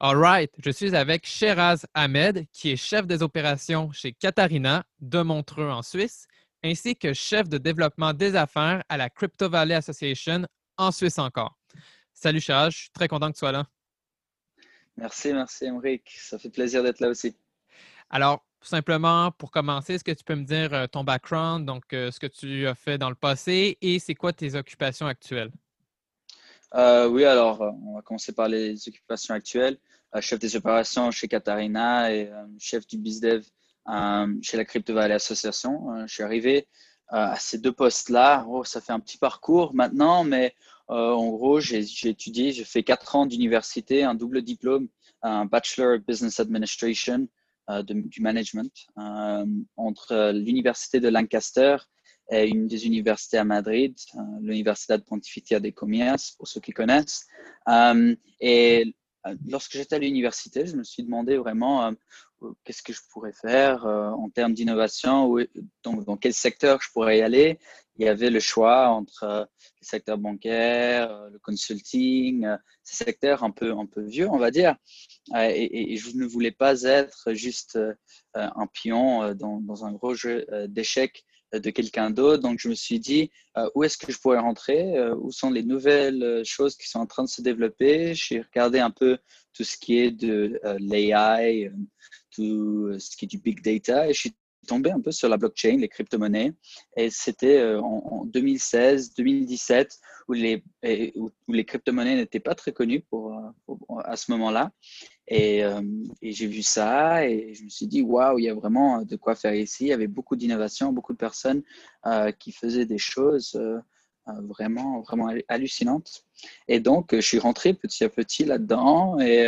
Alright, je suis avec Sheraz Ahmed, qui est chef des opérations chez Katarina de Montreux en Suisse, ainsi que chef de développement des affaires à la Crypto Valley Association en Suisse encore. Salut Sheraz, je suis très content que tu sois là. Merci, merci Emric. Ça fait plaisir d'être là aussi. Alors, simplement, pour commencer, est-ce que tu peux me dire euh, ton background, donc euh, ce que tu as fait dans le passé et c'est quoi tes occupations actuelles? Euh, oui, alors, on va commencer par les occupations actuelles. chef des opérations chez Katarina et chef du BizDev chez la Crypto Valley Association. je suis arrivé à ces deux postes-là. Oh, ça fait un petit parcours maintenant, mais en gros, j'ai étudié, j'ai fait quatre ans d'université, un double diplôme, un Bachelor of Business Administration euh, du management euh, entre l'université de Lancaster et une des universités à Madrid, euh, l'Université Pontificia de Comillas, pour ceux qui connaissent. et lorsque j'étais à l'université, je me suis demandé vraiment qu'est-ce que je pourrais faire en termes d'innovation, dans quel secteur je pourrais y aller il y avait le choix entre euh, le secteur bancaire, euh, le consulting, euh, ces secteurs un peu, un peu vieux, on va dire. Et, je ne voulais pas être juste un pion dans, dans un gros jeu d'échecs de quelqu'un d'autre. Donc, je me suis dit, où est-ce que je pourrais rentrer? Où sont les nouvelles choses qui sont en train de se développer? J'ai regardé un peu tout ce qui est de l'AI, tout ce qui est du big data. Et je suis tombé un peu sur la blockchain, les crypto-monnaies. Et c'était euh, en, 2016, 2017, où les, les crypto-monnaies n'étaient pas très connues pour, euh, à ce moment-là. Euh, et, j'ai vu ça et je me suis dit, waouh, il y a vraiment de quoi faire ici. Il y avait beaucoup d'innovation, beaucoup de personnes qui faisaient des choses vraiment, vraiment hallucinantes. Et donc, je suis rentré petit à petit là-dedans. Et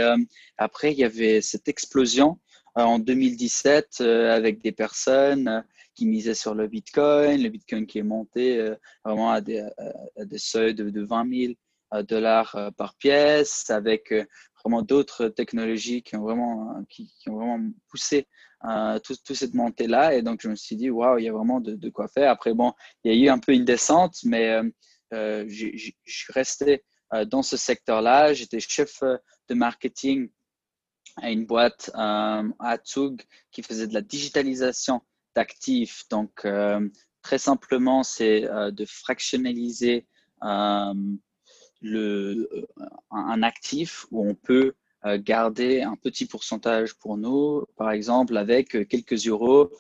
après, il y avait cette explosion euh, en 2017 euh, avec des personnes euh, qui misaient sur le Bitcoin, le Bitcoin qui est monté vraiment à des, seuils de, 20 000 dollars par pièce, avec vraiment d'autres technologies qui ont vraiment, qui, ont vraiment poussé toute tout cette montée-là. Et donc, je me suis dit, waouh, il y a vraiment de, quoi faire. Après, bon, il y a eu un peu une descente, mais je suis resté dans ce secteur-là. J'étais chef de marketing à une boîte euh, à Zug qui faisait de la digitalisation d'actifs. Donc, euh, très simplement, c'est euh, de fractionnaliser le, un actif où on peut garder un petit pourcentage pour nous. Par exemple, avec quelques euros,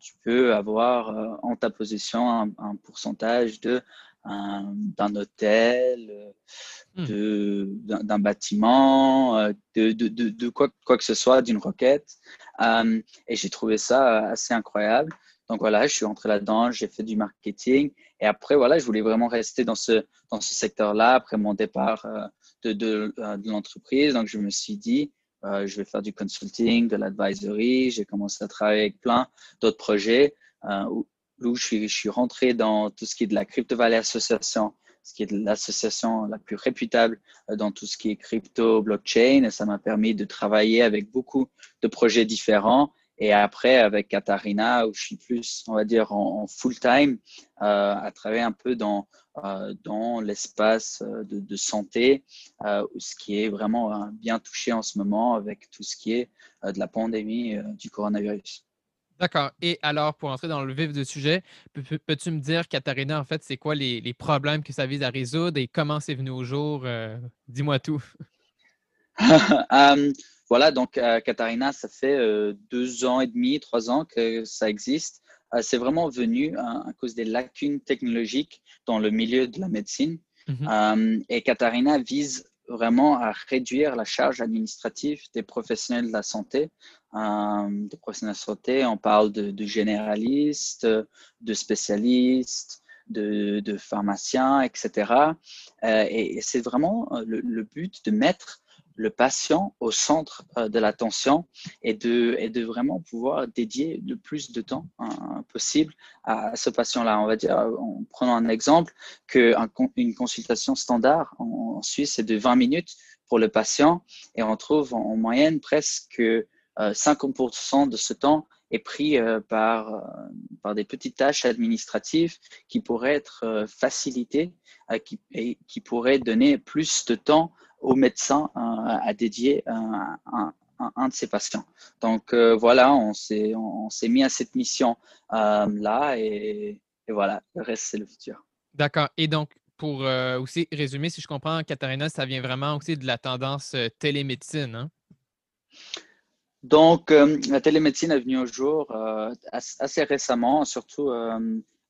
tu peux avoir en ta possession un, un pourcentage de d'un hôtel, hmm. d'un bâtiment, euh, de, de, de, quoi, quoi, que ce soit, d'une roquette. Euh, et j'ai trouvé ça assez incroyable. Donc voilà, je suis entré là-dedans, j'ai fait du marketing. Et après, voilà, je voulais vraiment rester dans ce, dans ce secteur-là après mon départ de, de, de l'entreprise. Donc je me suis dit, je vais faire du consulting, de l'advisory. J'ai commencé à travailler avec plein d'autres projets où, où je, suis, je suis rentré dans tout ce qui est de la Crypto Valley Association ce qui est l'association la plus réputable euh, dans tout ce qui est crypto, blockchain. Et ça m'a permis de travailler avec beaucoup de projets différents. Et après, avec Katharina, où je suis plus, on va dire, en, full-time, euh, à travailler un peu dans, euh, dans l'espace de, de, santé, euh, ce qui est vraiment bien touché en ce moment avec tout ce qui est de la pandémie du coronavirus. D'accord. Et alors, pour entrer dans le vif du sujet, peux-tu me dire, Katharina, en fait, c'est quoi les, problèmes que ça vise à résoudre et comment c'est venu au jour? Euh, dis-moi tout. voilà, donc euh, Katharina, ça fait euh, deux ans et demi, trois ans que ça existe. c'est vraiment venu à cause des lacunes technologiques dans le milieu de la médecine. Mmh hum, et Katharina vise vraiment à réduire la charge administrative des professionnels de la santé. Euh, des professionnels de santé, on parle de, généralistes, de spécialistes, de, de pharmaciens, etc. Euh, et, c'est vraiment euh, le, but de mettre le patient au centre euh, de l'attention et de, et de vraiment pouvoir dédier le plus de temps hein, possible à ce patient-là. On va dire, en prenant un exemple, qu'une consultation standard en Suisse est de 20 minutes pour le patient et on trouve en moyenne presque 50% euh, de ce temps est pris euh, par, par des petites tâches administratives qui pourraient être facilitées et qui pourraient donner plus de temps au médecin euh, à dédier un, un, de ses patients. Donc euh, voilà, on s'est on, s'est mis à cette mission euh, et, voilà, le reste c'est le futur. D'accord. Et donc pour aussi résumer, si je comprends, Katharina, ça vient vraiment aussi de la tendance télémédecine. Hein? Donc, la télémédecine est venue au jour assez récemment, surtout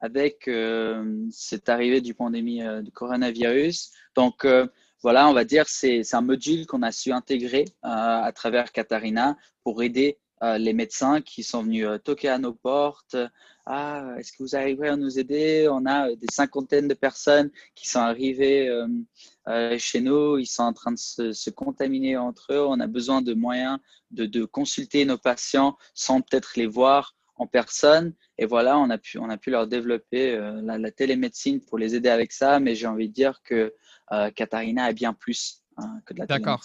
avec cette arrivée du pandémie du coronavirus. Donc, voilà, on va dire, c'est un module qu'on a su intégrer euh, à travers Katharina pour aider euh, les médecins qui sont venus euh, toquer à nos portes. Ah, est-ce que vous arriverez à nous aider? On a des cinquantaines de personnes qui sont arrivées chez nous. Ils sont en train de se, contaminer entre eux. On a besoin de moyens de, consulter nos patients sans peut-être les voir en personne. Et voilà, on a pu, on a pu leur développer la, la, télémédecine pour les aider avec ça. Mais j'ai envie de dire que euh, Katharina est bien plus hein, que de la D'accord.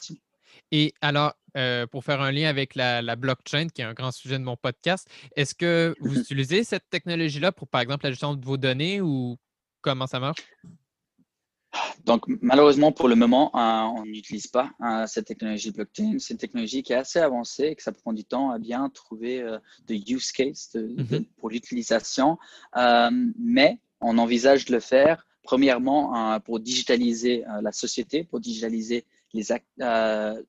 Et alors, euh, pour faire un lien avec la, blockchain, qui est un grand sujet de mon podcast, est-ce que vous utilisez cette technologie-là pour, par exemple, la gestion de vos données ou comment ça marche? Donc, malheureusement, pour le moment, hein, on n'utilise pas hein, cette technologie blockchain. C'est une technologie qui est assez avancée et que ça prend du temps à bien trouver euh, de use case mmh pour l'utilisation. mais on envisage de le faire Premièrement, pour digitaliser euh, la société, pour digitaliser les euh,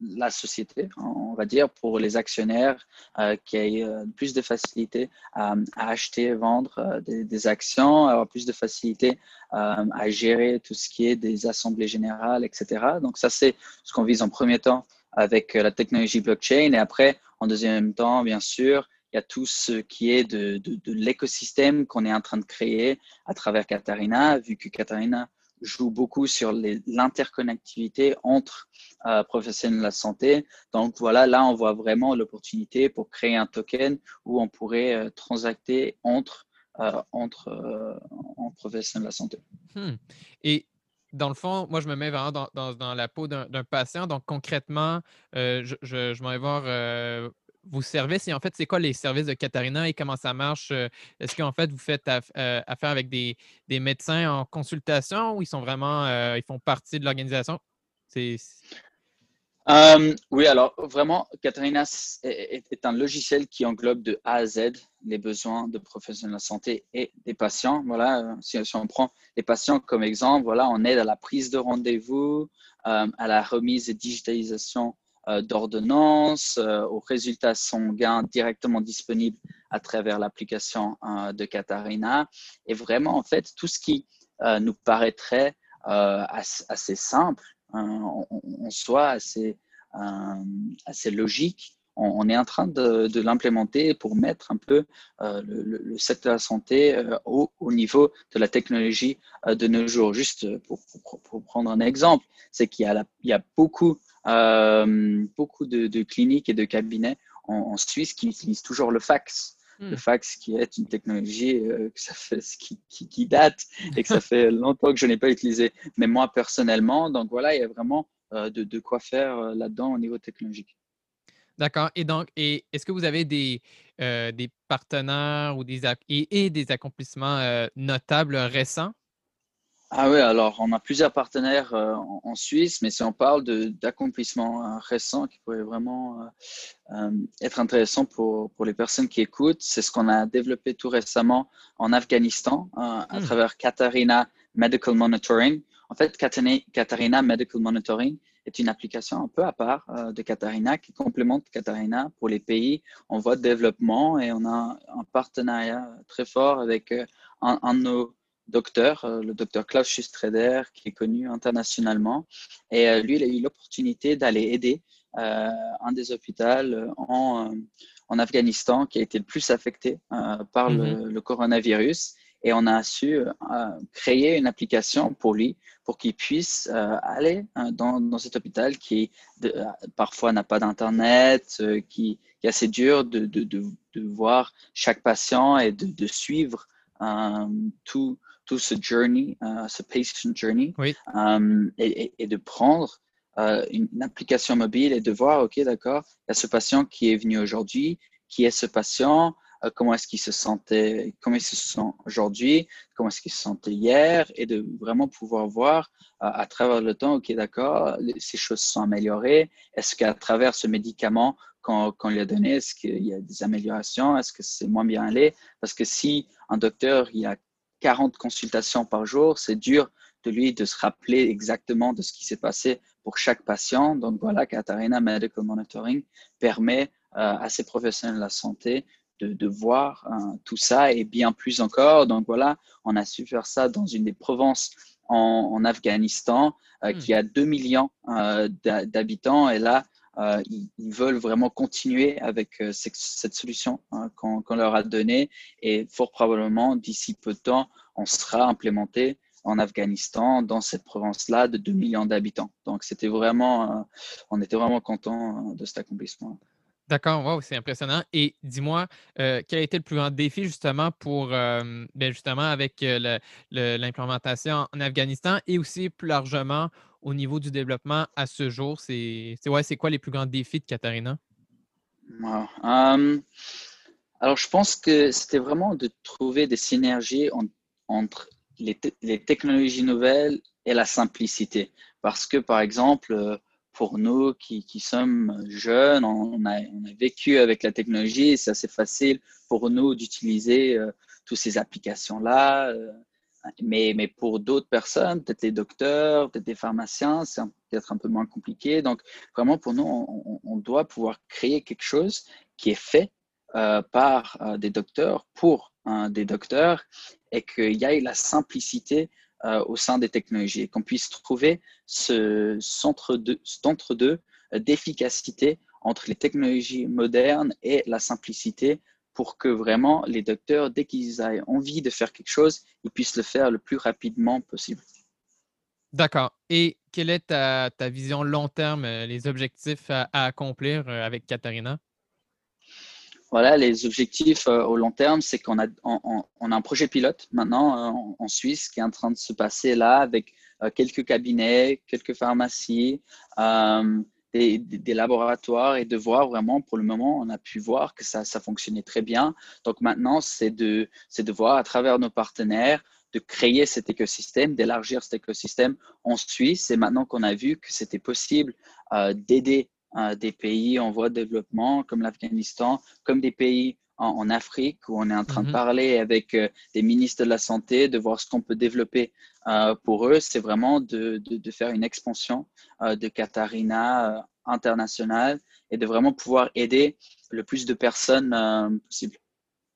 la société, on va dire, pour les actionnaires euh, qui aient plus de facilité à acheter, vendre des, actions, avoir plus de facilité à gérer tout ce qui est des assemblées générales, etc. Donc ça, c'est ce qu'on vise en premier temps avec la technologie blockchain. Et après, en deuxième temps, bien sûr, il y a tout ce qui est de, de, l'écosystème qu'on est en train de créer à travers Katharina, vu que Katharina joue beaucoup sur l'interconnectivité entre euh, professionnels de la santé. Donc voilà, là, on voit vraiment l'opportunité pour créer un token où on pourrait euh, transacter entre, euh, entre, entre professionnels de la santé. Hmm. Et dans le fond, moi, je me mets vraiment dans, dans, la peau d'un patient. Donc, concrètement, je, je m'en vais voir vos services et en fait, c'est quoi les services de Katharina et comment ça marche? Euh, est-ce qu'en fait, vous faites euh, affaire avec des, médecins en consultation ou ils sont vraiment, euh, ils font partie de l'organisation? oui, alors vraiment, Katharina est, un logiciel qui englobe de A à Z les besoins de professionnels de la santé et des patients. Voilà, si, on prend les patients comme exemple, voilà, on aide à la prise de rendez-vous, à la remise et digitalisation d'ordonnance, euh, aux résultats sanguins directement disponibles à travers l'application euh, de Katharina. Et vraiment, en fait, tout ce qui nous paraîtrait assez, simple, hein, en, soi assez, assez logique, on, est en train de, l'implémenter pour mettre un peu le, secteur de la santé au, niveau de la technologie de nos jours. Juste pour, prendre un exemple, c'est qu'il y, a beaucoup, beaucoup de, cliniques et de cabinets en, Suisse qui utilisent toujours le fax le hmm. fax qui est une technologie que ça fait, qui, qui, date et que ça fait longtemps que je n'ai pas utilisé. Mais moi personnellement, donc voilà, il y a vraiment de, de, quoi faire là-dedans au niveau technologique. D'accord. Et donc, et est-ce que vous avez des, euh, des partenaires ou des, et, des accomplissements euh, notables récents? Ah oui, alors on a plusieurs partenaires euh, en, Suisse, mais si on parle d'accomplissements récents qui pourraient vraiment être intéressants pour, pour les personnes qui écoutent, c'est ce qu'on a développé tout récemment en Afghanistan à mmh. travers Katarina Medical Monitoring. En fait, Katarina Medical Monitoring, est une application un peu à part euh, de Katarina qui complémente Katarina pour les pays en voie de développement et on a un partenariat très fort avec euh, un, de nos docteurs, euh, le docteur Klaus Schustreder, qui est connu internationalement. Et lui, il a eu l'opportunité d'aller aider un des hôpitaux en, en, Afghanistan qui a été le plus affecté par le, mm-hmm. le, coronavirus et on a su euh, créer une application pour lui pour qu'il puisse euh, aller dans, dans, cet hôpital qui euh, parfois n'a pas d'internet, qui, est assez dur de, de, de, de, voir chaque patient et de, suivre tout, tout ce journey, ce patient journey, et, et, de prendre une, une, application mobile et de voir, OK, d'accord, il y a ce patient qui est venu aujourd'hui, qui est ce patient, euh, comment est-ce qu'il se sentait, comment il se sent aujourd'hui, comment est-ce qu'il se sentait hier, et de vraiment pouvoir voir euh, à travers le temps, ok, d'accord, ces choses sont améliorées. Est-ce qu'à travers ce médicament qu'on lui a donné, est-ce qu'il y a des améliorations, est-ce que c'est moins bien allé? Parce que si un docteur il a 40 consultations par jour, c'est dur de lui de se rappeler exactement de ce qui s'est passé pour chaque patient. Donc voilà, Katarina Medical Monitoring permet euh, à ces professionnels de la santé de, voir hein, tout ça et bien plus encore. Donc voilà, on a su faire ça dans une des provinces en, Afghanistan euh, hmm. qui a 2 millions euh, d'habitants et là, euh, ils, veulent vraiment continuer avec cette solution hein, qu'on leur a donnée et fort probablement d'ici peu de temps, on sera implémenté en Afghanistan, dans cette province-là de 2 millions d'habitants. Donc, c'était vraiment, on était vraiment content de cet accomplissement. D'accord, wow, c'est impressionnant. Et dis-moi, euh, quel a été le plus grand défi justement pour, euh, ben, justement, avec euh, l'implémentation en Afghanistan et aussi plus largement au niveau du développement à ce jour? C'est ouais, quoi les plus grands défis de Katharina? alors, je pense que c'était vraiment de trouver des synergies entre les, technologies nouvelles et la simplicité. Parce que, par exemple, pour nous qui, qui sommes jeunes, on a, on a, vécu avec la technologie, c'est assez facile pour nous d'utiliser euh, toutes ces applications-là. Euh, mais, pour d'autres personnes, peut-être les docteurs, peut-être les pharmaciens, c'est peut-être un peu moins compliqué. Donc, vraiment, pour nous, on, doit pouvoir créer quelque chose qui est fait euh, par des docteurs pour des docteurs et qu'il y ait la simplicité euh, au sein des technologies et qu'on puisse trouver ce centre d'entre-deux euh, d'efficacité entre les technologies modernes et la simplicité pour que vraiment les docteurs, dès qu'ils aient envie de faire quelque chose, ils puissent le faire le plus rapidement possible. D'accord. Et quelle est ta, vision long terme, euh, les objectifs à accomplir avec Katharina? Voilà, les objectifs euh, au long terme, c'est qu'on a, on, a un projet pilote maintenant euh, en, Suisse qui est en train de se passer là avec euh, quelques cabinets, quelques pharmacies, des, laboratoires et de voir vraiment, pour le moment, on a pu voir que ça, ça fonctionnait très bien. Donc maintenant, c'est de, c'est de voir à travers nos partenaires de créer cet écosystème, d'élargir cet écosystème en Suisse. Et maintenant qu'on a vu que c'était possible d'aider des pays en voie de développement comme l'Afghanistan, comme des pays en, Afrique où on est en train de mhm. parler avec euh, des ministres de la Santé, de voir ce qu'on peut développer euh, pour eux. C'est vraiment de, de, faire une expansion euh, de Katarina internationale et de vraiment pouvoir aider le plus de personnes possible.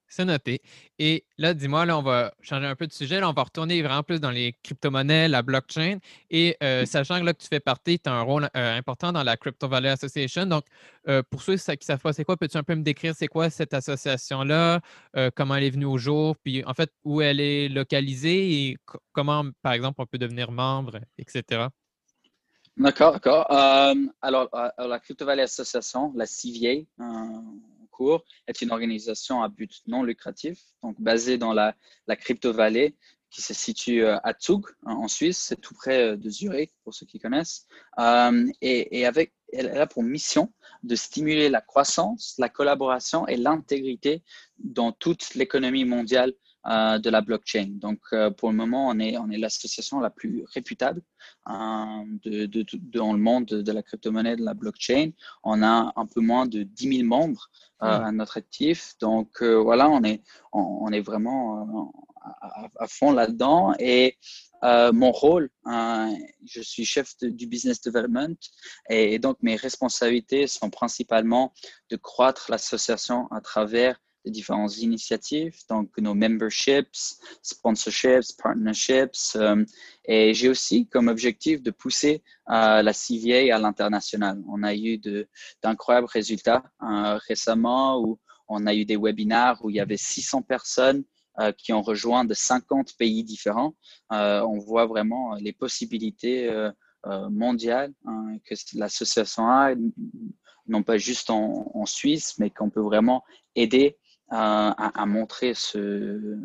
C'est noté. Et là, dis-moi, là, on va changer un peu de sujet. Là, on va retourner vraiment plus dans les crypto-monnaies, la blockchain. Et euh, sachant que, là, que tu fais partie, tu as un rôle euh, important dans la Crypto Valley Association. Donc, euh, pour ceux qui ne savent pas c'est quoi, peux-tu un peu me décrire c'est quoi cette association-là, comment elle est venue au jour, puis en fait, où elle est localisée et comment, par exemple, on peut devenir membre, etc. D'accord, d'accord. alors, la Crypto Valley Association, la CVA, est une organisation à but non lucratif, donc basée dans la, la crypto-vallée qui se situe euh, à Zug, en Suisse, c'est tout près euh, de Zurich, pour ceux qui connaissent. Euh, et, et, avec, elle a pour mission de stimuler la croissance, la collaboration et l'intégrité dans toute l'économie mondiale euh, de la blockchain. Donc, euh, pour le moment, on est, on est l'association la plus réputable euh, de, de, dans le monde de, la crypto-monnaie, de la blockchain. On a un peu moins de 10 000 membres hmm. à notre actif. Donc, voilà, on est, on, est vraiment à, fond là-dedans. Et mon rôle, je suis chef du business development et, donc mes responsabilités sont principalement de croître l'association à travers différentes initiatives, donc nos memberships, sponsorships, partnerships. Euh, et j'ai aussi comme objectif de pousser euh, la CVA à l'international. On a eu d'incroyables résultats euh, récemment où on a eu des webinaires où il y avait 600 personnes qui ont rejoint de 50 pays différents. on voit vraiment les possibilités mondiales hein, que l'association a, non pas juste en Suisse, mais qu'on peut vraiment aider à, montrer ce,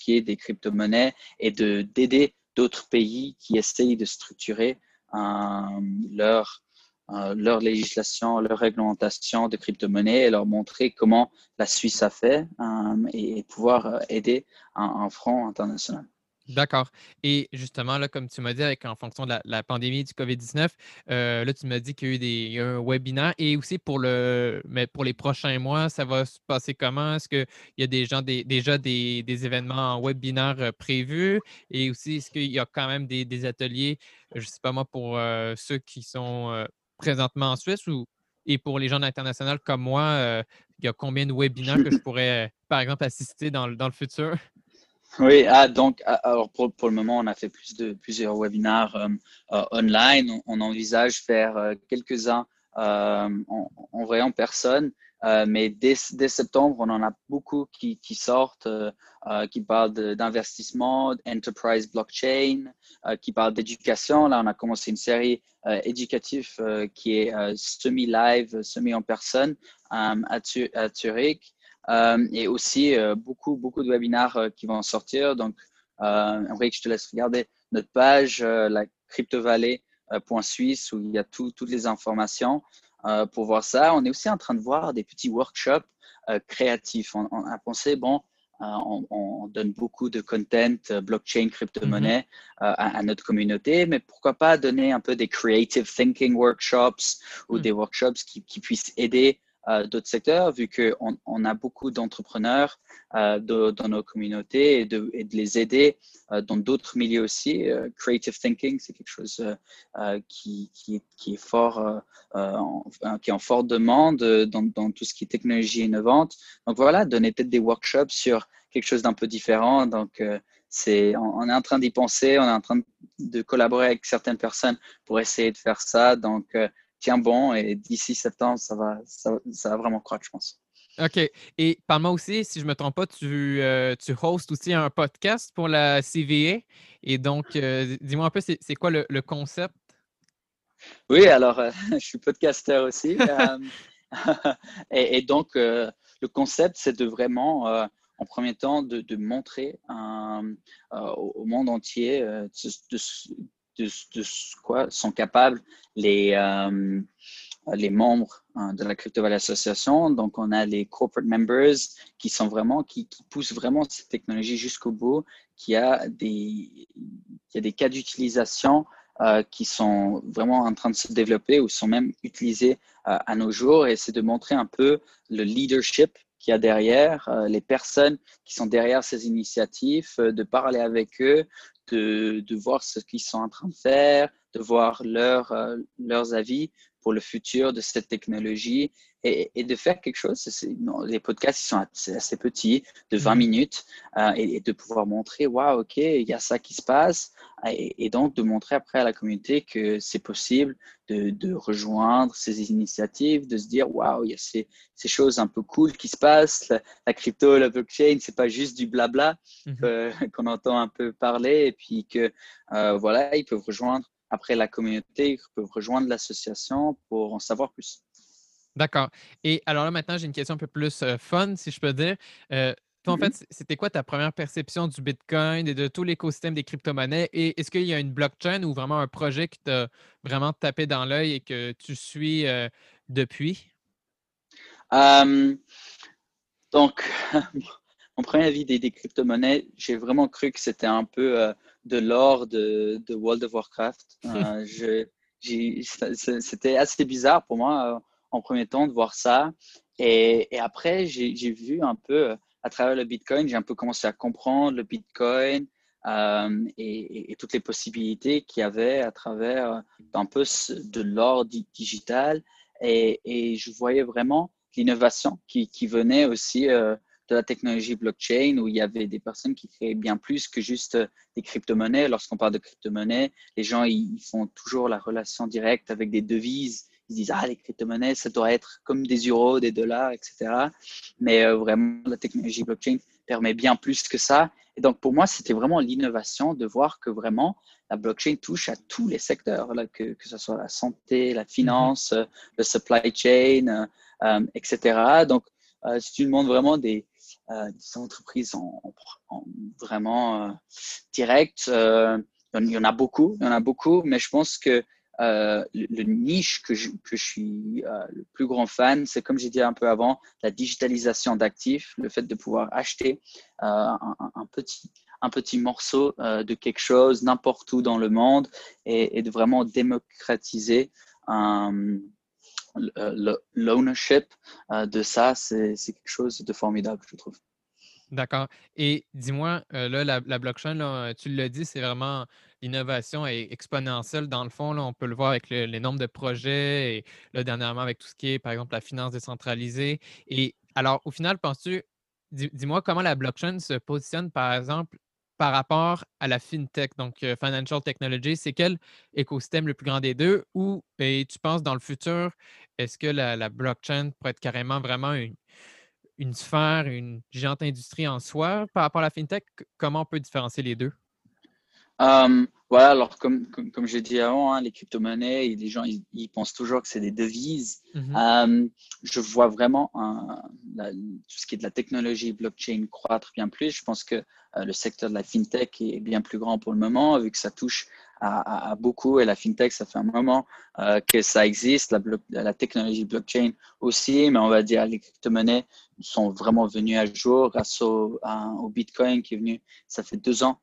qui est des crypto-monnaies et de d'aider d'autres pays qui essayent de structurer euh, leur, euh, leur législation, leur réglementation de crypto-monnaies et leur montrer comment la Suisse a fait euh, et pouvoir aider un front international. D'accord. Et justement, là, comme tu m'as dit, en fonction de la, pandémie du COVID-19, euh, là, tu m'as dit qu'il y a eu des, un webinaire et aussi pour, le, mais pour les prochains mois, ça va se passer comment? Est-ce qu'il y a des gens, des, déjà des, événements en webinaire euh, prévus? Et aussi, est-ce qu'il y a quand même des, ateliers, je ne sais pas moi, pour euh, ceux qui sont présentement en Suisse ou et pour les gens internationaux comme moi, il y a combien de webinaires que je pourrais, par exemple, assister dans, dans le futur? Oui, ah, donc ah, alors pour, pour, le moment, on a fait plusieurs webinaires euh, euh, online. On, envisage faire euh, quelques-uns en, en, vrai en personne, mais dès, dès, septembre, on en a beaucoup qui, qui sortent, qui parlent d'investissement, enterprise blockchain, qui parlent d'éducation. Là, on a commencé une série éducative qui est semi-live, semi-en personne à, à Zurich. Euh, et aussi euh, beaucoup, beaucoup de webinaires euh, qui vont sortir. Donc, Henrik, je te laisse regarder notre page, la cryptovalley.suisse, où il y a toutes les informations pour voir ça. On est aussi en train de voir des petits workshops créatifs. On, a pensé, bon, on, donne beaucoup de content blockchain, crypto-monnaie mm-hmm. à, notre communauté, mais pourquoi pas donner un peu des creative thinking workshops ou mm. des workshops qui, qui puissent aider euh, d'autres secteurs, vu qu'on on a beaucoup d'entrepreneurs euh, dans nos communautés et de, de les aider euh, dans d'autres milieux aussi. creative thinking, c'est quelque chose qui, qui, qui, est fort, en, qui est en forte demande dans, dans, tout ce qui est technologie innovante. Donc voilà, donner peut-être des workshops sur quelque chose d'un peu différent. Donc c'est, on, est en train d'y penser, on est en train de collaborer avec certaines personnes pour essayer de faire ça. Donc, tiens bon et d'ici septembre, ça va, ça, va vraiment croître, je pense. OK. Et parle-moi aussi, si je ne me trompe pas, tu, euh, tu hostes aussi un podcast pour la CVA. Et donc, euh, dis-moi un peu, c'est quoi le, concept? Oui, alors, euh, je suis podcasteur aussi. et, donc, le concept, c'est de vraiment, en premier temps, de, de montrer au monde entier de, de, quoi sont capables les, euh, les membres hein, de la Crypto Association. Donc, on a les corporate members qui sont vraiment, qui, poussent vraiment cette technologie jusqu'au bout, qui a des, qui a des cas d'utilisation euh, qui sont vraiment en train de se développer ou sont même utilisés euh, à nos jours. Et c'est de montrer un peu le leadership qu'il y a derrière, les personnes qui sont derrière ces initiatives, de parler avec eux, de, voir ce qu'ils sont en train de faire, de voir leur, euh, leurs avis pour le futur de cette technologie et, de faire quelque chose. les podcasts ils sont assez, petits, de 20 mhm. minutes, euh, et, de pouvoir montrer, waouh, ok, il y a ça qui se passe, et, donc de montrer après à la communauté que c'est possible de, rejoindre ces initiatives, de se dire, waouh, il y a ces, choses un peu cool qui se passent. La, crypto, la blockchain, c'est pas juste du blabla mhm. qu'on entend un peu parler, et puis que euh, voilà, ils peuvent rejoindre après la communauté, ils peuvent rejoindre l'association pour en savoir plus. D'accord. Et alors là, maintenant, j'ai une question un peu plus euh, fun, si je peux dire. Euh, toi, en mm-hmm. fait, c'était quoi ta première perception du Bitcoin et de tout l'écosystème des crypto-monnaies? Et est-ce qu'il y a une blockchain ou vraiment un projet qui t'a vraiment tapé dans l'œil et que tu suis euh, depuis? donc, mon premier avis des, crypto-monnaies, j'ai vraiment cru que c'était un peu de l'or de, World of Warcraft. c'était assez bizarre pour moi en premier temps de voir ça. Et, après, j'ai vu un peu euh, à travers le Bitcoin, j'ai un peu commencé à comprendre le Bitcoin euh, et, toutes les possibilités qu'il y avait à travers euh, un peu de l'or digital. Et, je voyais vraiment l'innovation qui, venait aussi de la technologie blockchain où il y avait des personnes qui créaient bien plus que juste des crypto-monnaies. Lorsqu'on parle de crypto-monnaies, les gens ils font toujours la relation directe avec des devises ils disent ah les crypto-monnaies ça doit être comme des euros, des dollars, etc. Mais euh, vraiment la technologie blockchain permet bien plus que ça. Et donc pour moi c'était vraiment l'innovation de voir que vraiment la blockchain touche à tous les secteurs, là, que, que ce soit la santé, la finance, mm-hmm. le supply chain, euh, euh, etc. Donc si tu demandes vraiment des, des entreprises en, en vraiment direct, il y en a beaucoup, il y en a beaucoup, mais je pense que euh, le, niche que je, que je suis euh, le plus grand fan, c'est comme j'ai dit un peu avant, la digitalisation d'actifs, le fait de pouvoir acheter euh, un, petit, un petit morceau de quelque chose n'importe où dans le monde et, de vraiment démocratiser l'ownership de ça, c'est quelque chose de formidable, je trouve. D'accord. Et dis-moi, là, la, la blockchain, là, tu l'as dit, c'est vraiment l'innovation est exponentielle dans le fond. Là, on peut le voir avec les nombres de projets et là, dernièrement avec tout ce qui est, par exemple, la finance décentralisée. Et alors, au final, penses-tu, dis-moi comment la blockchain se positionne, par exemple, par rapport à la fintech, donc euh, financial technology, c'est quel écosystème le plus grand des deux? Ou ben, tu penses dans le futur, est-ce que la, blockchain pourrait être carrément vraiment une, sphère, une géante industrie en soi par rapport à la fintech? Comment on peut différencier les deux? Voilà, alors comme, comme, j'ai dit avant, hein, les crypto-monnaies, les gens ils, pensent toujours que c'est des devises. Mhm. Euh, je vois vraiment tout ce qui est de la technologie blockchain croître bien plus. Je pense que euh, le secteur de la fintech est bien plus grand pour le moment, vu que ça touche à, beaucoup. Et la fintech, ça fait un moment euh, que ça existe, la, la, technologie blockchain aussi, mais on va dire les crypto-monnaies sont vraiment venues à jour grâce au, au, Bitcoin qui est venu, ça fait deux ans,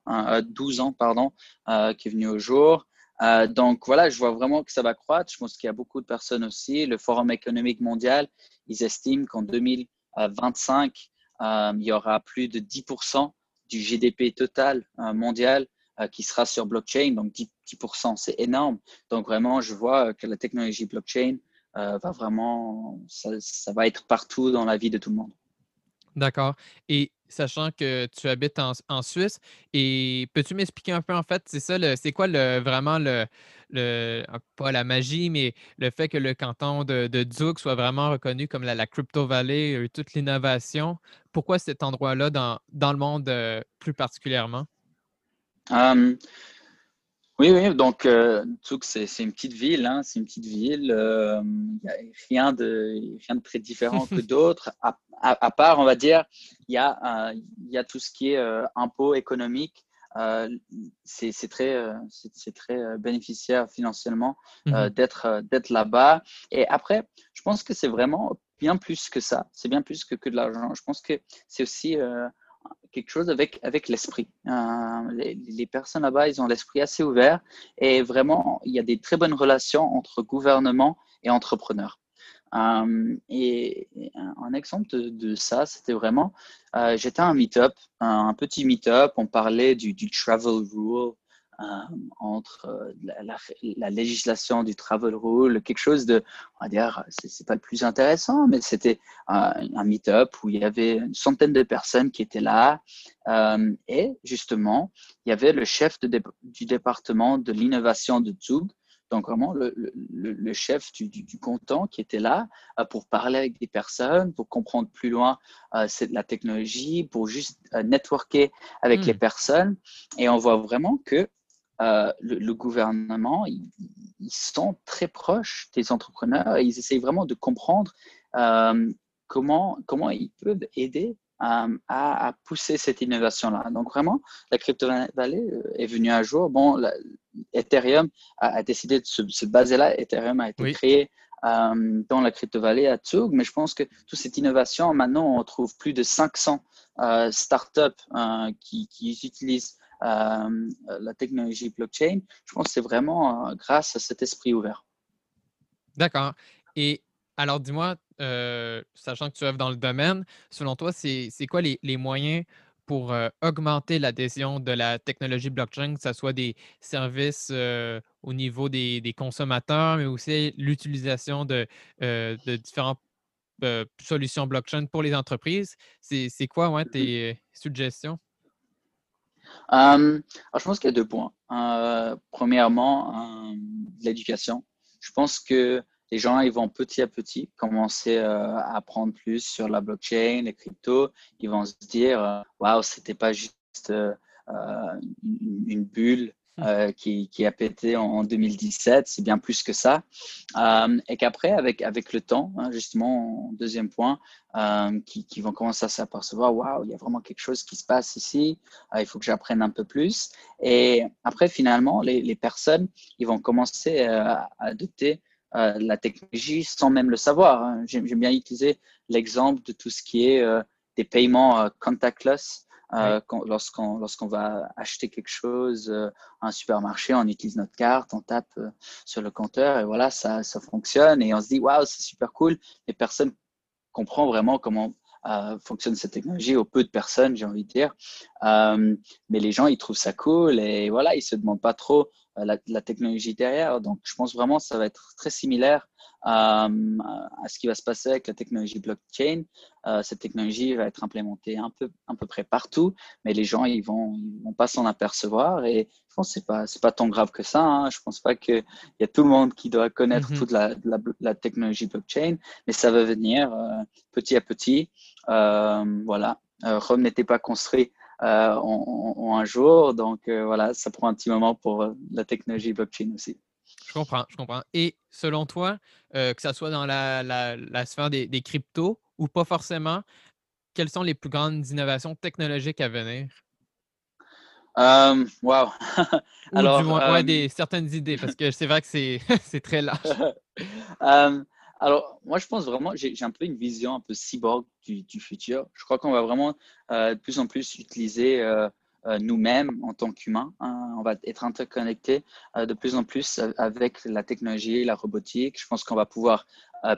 12 ans, pardon, euh, qui est venu au jour. Euh, donc voilà, je vois vraiment que ça va croître. Je pense qu'il y a beaucoup de personnes aussi. Le Forum économique mondial, ils estiment qu'en 2025, il y aura plus de 10% du GDP total mondial euh, qui sera sur blockchain, donc 10%, c'est énorme. Donc vraiment, je vois que la technologie blockchain euh, va vraiment, ça, va être partout dans la vie de tout le monde. D'accord. Et sachant que tu habites en, Suisse, et peux-tu m'expliquer un peu en fait, c'est ça, c'est quoi le, vraiment le, le, pas la magie, mais le fait que le canton de, de soit vraiment reconnu comme la, Crypto Valley, toute l'innovation, pourquoi cet endroit-là dans, dans le monde euh, plus particulièrement? Oui, oui, donc euh, c'est une petite ville, hein, c'est une petite ville. Il euh, n'y a rien de, rien de très différent que d'autres, à, à, part, on va dire, il y, a, il y a tout ce qui est impôt économique. c'est très, c'est très bénéficiaire financièrement mmh d'être d'être là-bas. Et après, je pense que c'est vraiment bien plus que ça. C'est bien plus que, que de l'argent. Je pense que c'est aussi quelque chose avec, avec l'esprit. Euh, les, personnes là-bas, ils ont l'esprit assez ouvert et vraiment, il y a des très bonnes relations entre gouvernement et entrepreneurs. Euh, et, un exemple de, ça, c'était vraiment, euh, j'étais à un meet-up, un, petit meet-up, on parlait du, du travel rule entre la, législation du travel rule, quelque chose de, on va dire, c'est pas le plus intéressant, mais c'était un meet-up où il y avait une centaine de personnes qui étaient là. et justement, il y avait le chef de, du département de l'innovation de Zug donc vraiment le, le, chef du, du, du, canton qui était là euh, pour parler avec des personnes, pour comprendre plus loin euh, la technologie, pour juste euh, networker avec les hmm. personnes. Et on voit vraiment que euh, le, gouvernement, ils, sont très proches des entrepreneurs et ils essayent vraiment de comprendre comment, comment ils peuvent aider à, à, pousser cette innovation-là. Donc vraiment, la Crypto Valley est venue un jour. Bon, la, Ethereum a, décidé de se, baser là. Ethereum a été créé euh, dans la crypto-vallée à Zug, mais je pense que toute cette innovation, maintenant, on trouve plus de 500 euh, startups euh, qui, utilisent euh, la technologie blockchain. Je pense que c'est vraiment grâce à cet esprit ouvert. D'accord. Et alors, dis-moi, sachant que tu œuvres dans le domaine, selon toi, c'est quoi les, les moyens pour augmenter l'adhésion de la technologie blockchain, que ce soit des services au niveau des, consommateurs, mais aussi l'utilisation de, différentes solutions blockchain pour les entreprises? C'est quoi ouais, tes suggestions? Je pense qu'il y a deux points. premièrement, l'éducation. Je pense que les gens ils vont petit à petit commencer euh, à apprendre plus sur la blockchain, les cryptos. Ils vont se dire euh, waouh, c'était pas juste euh, une, bulle hmm. qui, a pété en, 2017, c'est bien plus que ça. et qu'après, avec, avec le temps, hein, justement, deuxième point, qui, qui, vont commencer à s'apercevoir waouh, il y a vraiment quelque chose qui se passe ici, il faut que j'apprenne un peu plus. Et après, finalement, les, les personnes, ils vont commencer à adopter euh, la technologie sans même le savoir. Hein. J'aime bien utiliser l'exemple de tout ce qui est euh, des paiements euh. Lorsqu'on va acheter quelque chose à un supermarché, on utilise notre carte, on tape sur le compteur et voilà, ça, ça fonctionne et on se dit waouh, c'est super cool. Mais personne comprend vraiment comment fonctionne cette technologie, au peu de personnes, j'ai envie de dire. mais les gens, ils trouvent ça cool et voilà, ils se demandent pas trop la, la, technologie derrière. Donc, je pense vraiment que ça va être très similaire euh, à ce qui va se passer avec la technologie blockchain. Euh, cette technologie va être implémentée un peu, à peu près partout, mais les gens, ils vont, ils vont pas s'en apercevoir et je pense que c'est pas, c'est pas tant grave que ça. Hein. Je pense pas qu'il y a tout le monde qui doit connaître mm-hmm. toute la, la, technologie blockchain, mais ça va venir euh, petit à petit. voilà. Rome n'était pas construit euh, en, un jour. Donc voilà, ça prend un petit moment pour la technologie blockchain aussi. Je comprends, je comprends. Et selon toi, que ce soit dans la, la, sphère des, des, cryptos ou pas forcément, quelles sont les plus grandes innovations technologiques à venir? Um, wow! Alors, du moins, des, certaines idées, parce que c'est vrai que c'est très large. Alors, moi, je pense vraiment, j'ai un peu une vision un peu cyborg du, du futur. Je crois qu'on va vraiment euh, de plus en plus utiliser euh, euh, nous-mêmes en tant qu'humains. Hein. on va être interconnectés de plus en plus avec la technologie, la robotique. Je pense qu'on va pouvoir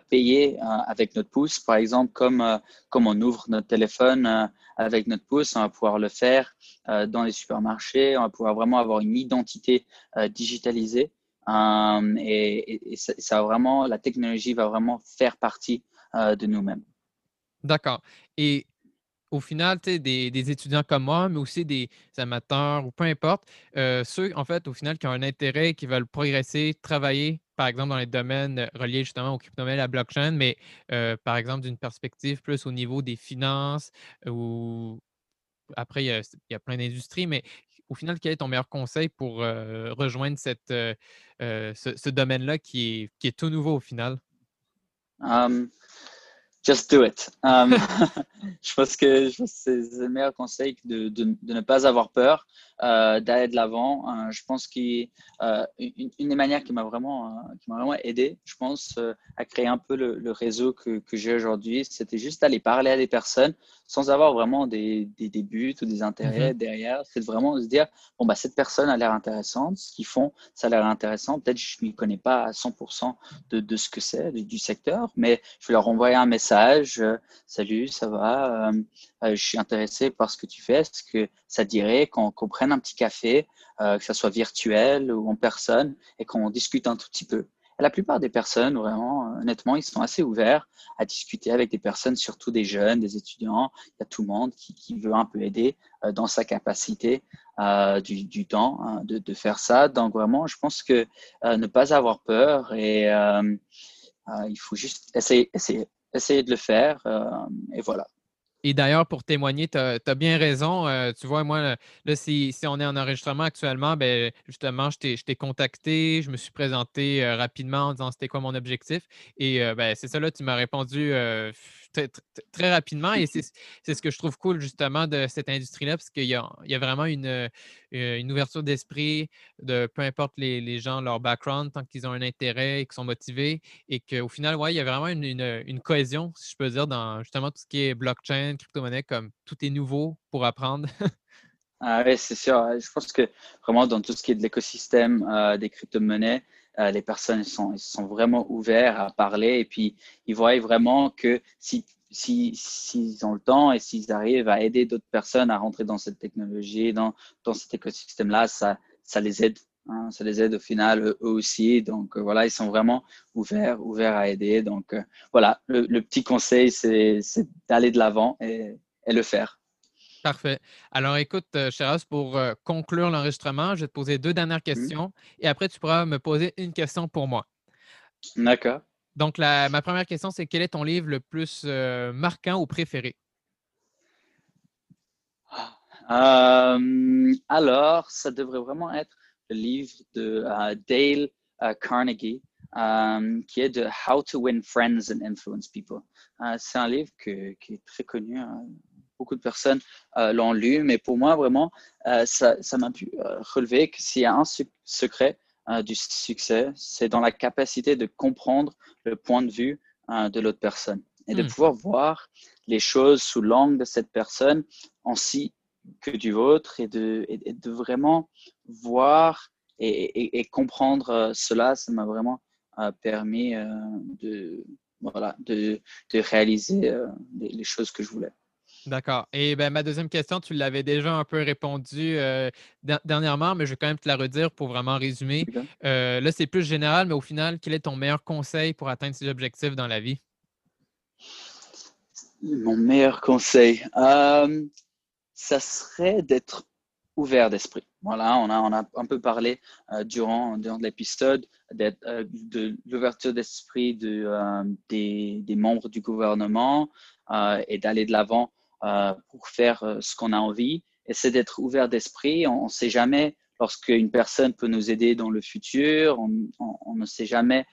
payer avec notre pouce, par exemple, comme, comme on ouvre notre téléphone avec notre pouce, on va pouvoir le faire dans les supermarchés. On va pouvoir vraiment avoir une identité digitalisée. Euh, et, ça, vraiment, la technologie va vraiment faire partie euh, de nous-mêmes. D'accord. Et au final, des, des étudiants comme moi, mais aussi des amateurs ou peu importe, euh, ceux, en fait, au final, qui ont un intérêt, qui veulent progresser, travailler, par exemple, dans les domaines reliés justement aux crypto-monnaies, à la blockchain, mais par exemple, d'une perspective plus au niveau des finances ou après, il y a, plein d'industries, mais au final, quel est ton meilleur conseil pour rejoindre cette, ce, domaine-là qui est tout nouveau au final? Just do it. je pense que, c'est le meilleur conseil de, de, de, ne pas avoir peur, euh, d'aller de l'avant. Euh, je pense qu'une euh, une des manières qui m'a vraiment, qui m'a vraiment aidé, je pense, à créer un peu le, le réseau que, que j'ai aujourd'hui, c'était juste d'aller parler à des personnes sans avoir vraiment des, des, des buts ou des intérêts mm-hmm. derrière. C'est vraiment de se dire, bon, bah, cette personne a l'air intéressante, ce qu'ils font, ça a l'air intéressant. Peut-être je ne m'y connais pas à 100% de, de ce que c'est, du secteur, mais je vais leur envoyer un message message. Salut, ça va? je suis intéressé par ce que tu fais. Est-ce que ça dirait qu'on prenne un petit café, que ce soit virtuel ou en personne, et qu'on discute un tout petit peu? la plupart des personnes, vraiment, honnêtement, ils sont assez ouverts à discuter avec des personnes, surtout des jeunes, des étudiants. Il y a tout le monde qui, veut un peu aider euh, dans sa capacité euh, du, temps hein, de, faire ça. Donc, vraiment, je pense que euh, ne pas avoir peur et il faut juste essayer, essayer, essayer de le faire. et voilà. Et d'ailleurs, pour témoigner, tu as, bien raison. Euh, tu vois, moi, là, si, on est en enregistrement actuellement, ben, justement, je t'ai contacté, je me suis présenté euh, rapidement en disant c'était quoi mon objectif. Et euh, ben, c'est ça, là, tu m'as répondu très, rapidement. Et c'est ce que je trouve cool, justement, de cette industrie-là, parce qu'il y, y a, vraiment une, une ouverture d'esprit de peu importe les, gens, leur background, tant qu'ils ont un intérêt et qu'ils sont motivés. Et qu'au final, ouais, il y a vraiment une, une, cohésion, si je peux dire, dans justement tout ce qui est blockchain, crypto-monnaie, comme tout est nouveau pour apprendre. ah oui, c'est sûr. Je pense que vraiment, dans tout ce qui est de l'écosystème euh, des crypto-monnaies, euh, les personnes sont, sont vraiment ouverts à parler et puis ils voient vraiment que si s'ils ont le temps et s'ils arrivent à aider d'autres personnes à rentrer dans cette technologie, dans, dans cet écosystème-là, ça, ça les aide. Hein, ça les aide au final eux aussi. Donc euh, voilà, ils sont vraiment ouverts, ouverts à aider. Donc euh, voilà, le, petit conseil, c'est d'aller de l'avant et, et, le faire. Parfait. Alors écoute, euh, Cheras, pour conclure l'enregistrement, je vais te poser deux dernières mmh. questions et après tu pourras me poser une question pour moi. D'accord. Donc, ma première question, c'est quel est ton livre le plus euh, marquant ou préféré? Euh, alors, ça devrait vraiment être le livre de euh, Dale Carnegie, qui est de How to Win Friends and Influence People. c'est un livre qui est très connu. Hein. Beaucoup de personnes l'ont lu, mais pour moi, vraiment, ça m'a pu relever que s'il y a un secret euh, du succès, c'est dans la capacité de comprendre le point de vue euh, de l'autre personne et de hmm. pouvoir voir les choses sous l'angle de cette personne ainsi que du vôtre et de, de vraiment voir et, comprendre euh, cela. Ça m'a vraiment permis de, voilà, de, de réaliser les choses que je voulais. D'accord. Et ben, ma deuxième question, tu l'avais déjà un peu répondu euh, dernièrement, mais je vais quand même te la redire pour vraiment résumer. Euh, là, c'est plus général, mais au final, quel est ton meilleur conseil pour atteindre ces objectifs dans la vie? Mon meilleur conseil, euh, ça serait d'être ouvert d'esprit. Voilà, on a, on a un peu parlé durant, durant l'épisode de l'ouverture d'esprit de, des, des, membres du gouvernement et d'aller de l'avant pour faire euh, ce qu'on a envie. Et c'est d'être ouvert d'esprit. On ne sait jamais lorsqu'une personne peut nous aider dans le futur. On, ne sait jamais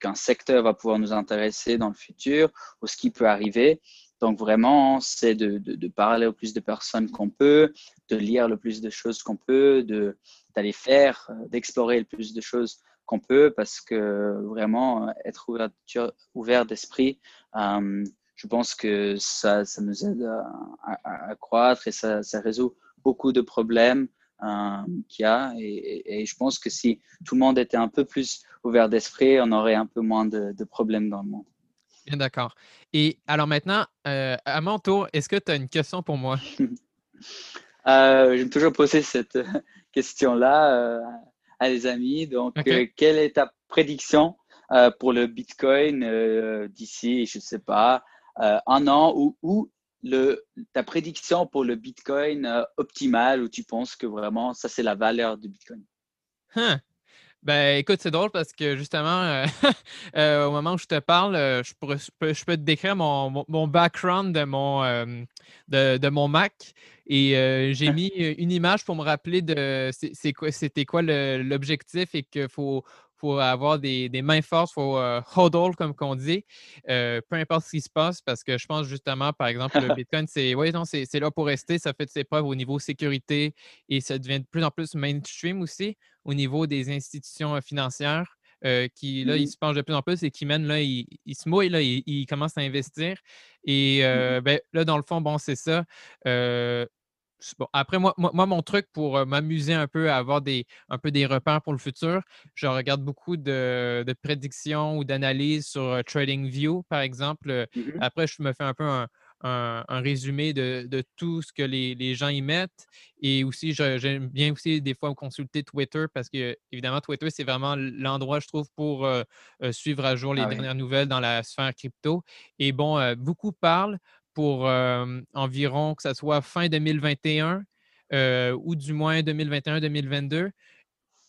qu'un secteur va pouvoir nous intéresser dans le futur ou ce qui peut arriver. Donc vraiment, c'est de, parler au plus de personnes qu'on peut, de lire le plus de choses qu'on peut, d'aller faire, euh, d'explorer le plus de choses qu'on peut, parce que vraiment, être ouvert d'esprit, je pense que ça, ça nous aide à, croître et ça, ça, résout beaucoup de problèmes euh, qu'il y a. Et, je pense que si tout le monde était un peu plus ouvert d'esprit, on aurait un peu moins de, problèmes dans le monde. Bien d'accord. Et alors maintenant, euh, à mon tour, est-ce que tu as une question pour moi? euh, J'aime toujours poser cette question-là euh, à les amis. Donc, quelle est ta prédiction pour le Bitcoin d'ici, je ne sais pas, un an ou, le, ta prédiction pour le Bitcoin euh, optimal où tu penses que vraiment ça c'est la valeur du Bitcoin? Hein? Ben, écoute, c'est drôle parce que justement, euh, au moment où je te parle, je, peux, je, peux, te décrire mon, mon, background de mon, de, de, mon Mac. Et j'ai mis une image pour me rappeler de c'était quoi, quoi l'objectif et qu'il faut, faut avoir des, mains fortes, il faut euh, hodl, comme on dit, euh, peu importe ce qui se passe, parce que je pense justement, par exemple, le Bitcoin, c'est ouais, c'est là pour rester, ça fait ses preuves au niveau sécurité et ça devient de plus en plus mainstream aussi au niveau des institutions euh, financières. qui, là, ils mmh se penchent de plus en plus et qui mènent, là, ils, se mouillent, là, ils, commencent à investir. Et mmh ben, là, dans le fond, bon, c'est ça Bon, après, moi, moi, mon truc pour m'amuser un peu à avoir des, un peu des repères pour le futur, je regarde beaucoup de, prédictions ou d'analyses sur TradingView, par exemple. Mmh Après, je me fais un peu un, résumé de, tout ce que les, gens y mettent. Et aussi, j'aime bien aussi des fois consulter Twitter parce que, évidemment, Twitter, c'est vraiment l'endroit, je trouve, pour euh, suivre à jour les Ah dernières nouvelles dans la sphère crypto. Et bon, beaucoup parlent pour environ que ce soit fin 2021 ou du moins 2021-2022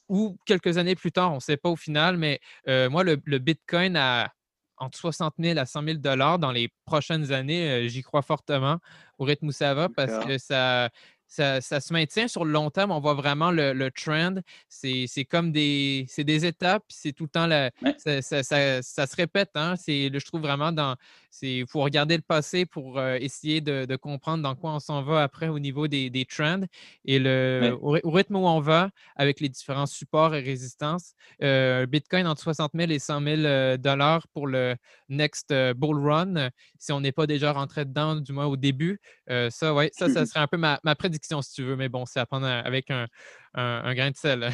ou quelques années plus tard, on ne sait pas au final, mais moi, le, Bitcoin a entre 60 000 à 100 000 dollars dans les prochaines années, j'y crois fortement au rythme où ça va parce que ça, ça, se maintient sur le long terme. On voit vraiment le, trend. C'est comme des, des étapes, c'est tout le temps, la, ça, se répète. Hein? Je trouve vraiment dans. Il faut regarder le passé pour euh, essayer de, comprendre dans quoi on s'en va après au niveau des, des trends. Et le, au, rythme où on va, avec les différents supports et résistances, euh, Bitcoin entre 60 000 et 100 000 euh, dollars pour le next bull run, si on n'est pas déjà rentré dedans, du moins au début. ça, ouais, ça, ça serait un peu ma, ma prédiction si tu veux, mais bon, c'est à prendre avec un, grain de sel.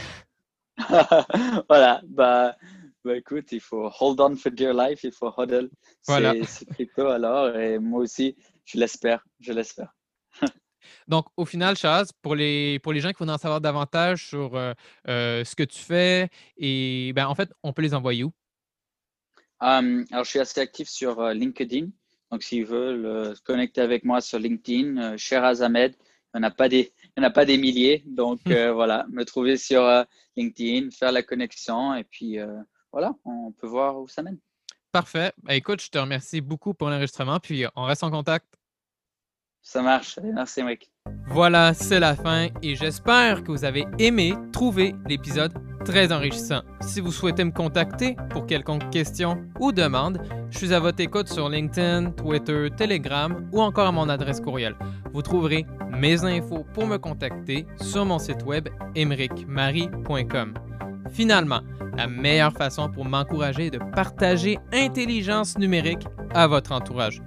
voilà, bah, bah, écoute, il faut hold on for dear life, il faut hodl. Voilà. C'est crypto alors, et moi aussi, je l'espère, je l'espère. Donc, au final, Chaz, pour les, pour les gens qui voudraient en savoir davantage sur euh, euh, ce que tu fais, et ben, en fait, on peut les envoyer où? Alors, je suis assez actif sur euh, LinkedIn. Donc, s'ils veulent connecter avec moi sur LinkedIn, Cher Azamed, il n'y en a pas des, il a pas des milliers. Donc hmm. euh, voilà, me trouver sur euh, LinkedIn, faire la connexion et puis euh, voilà, on peut voir où ça mène. Parfait. Ben, écoute, je te remercie beaucoup pour l'enregistrement, puis on reste en contact. Ça marche. Merci, Mike. Voilà, c'est la fin et j'espère que vous avez aimé trouver l'épisode très enrichissant. Si vous souhaitez me contacter pour quelconque question ou demande, je suis à votre écoute sur LinkedIn, Twitter, Telegram ou encore à mon adresse courriel. Vous trouverez mes infos pour me contacter sur mon site web emericmarie.com. Finalement, la meilleure façon pour m'encourager est de partager intelligence numérique à votre entourage.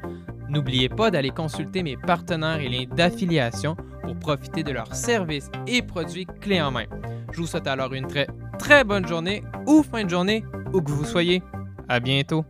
N'oubliez pas d'aller consulter mes partenaires et liens d'affiliation pour profiter de leurs services et produits clés en main. Je vous souhaite alors une très très bonne journée ou fin de journée où que vous soyez. À bientôt.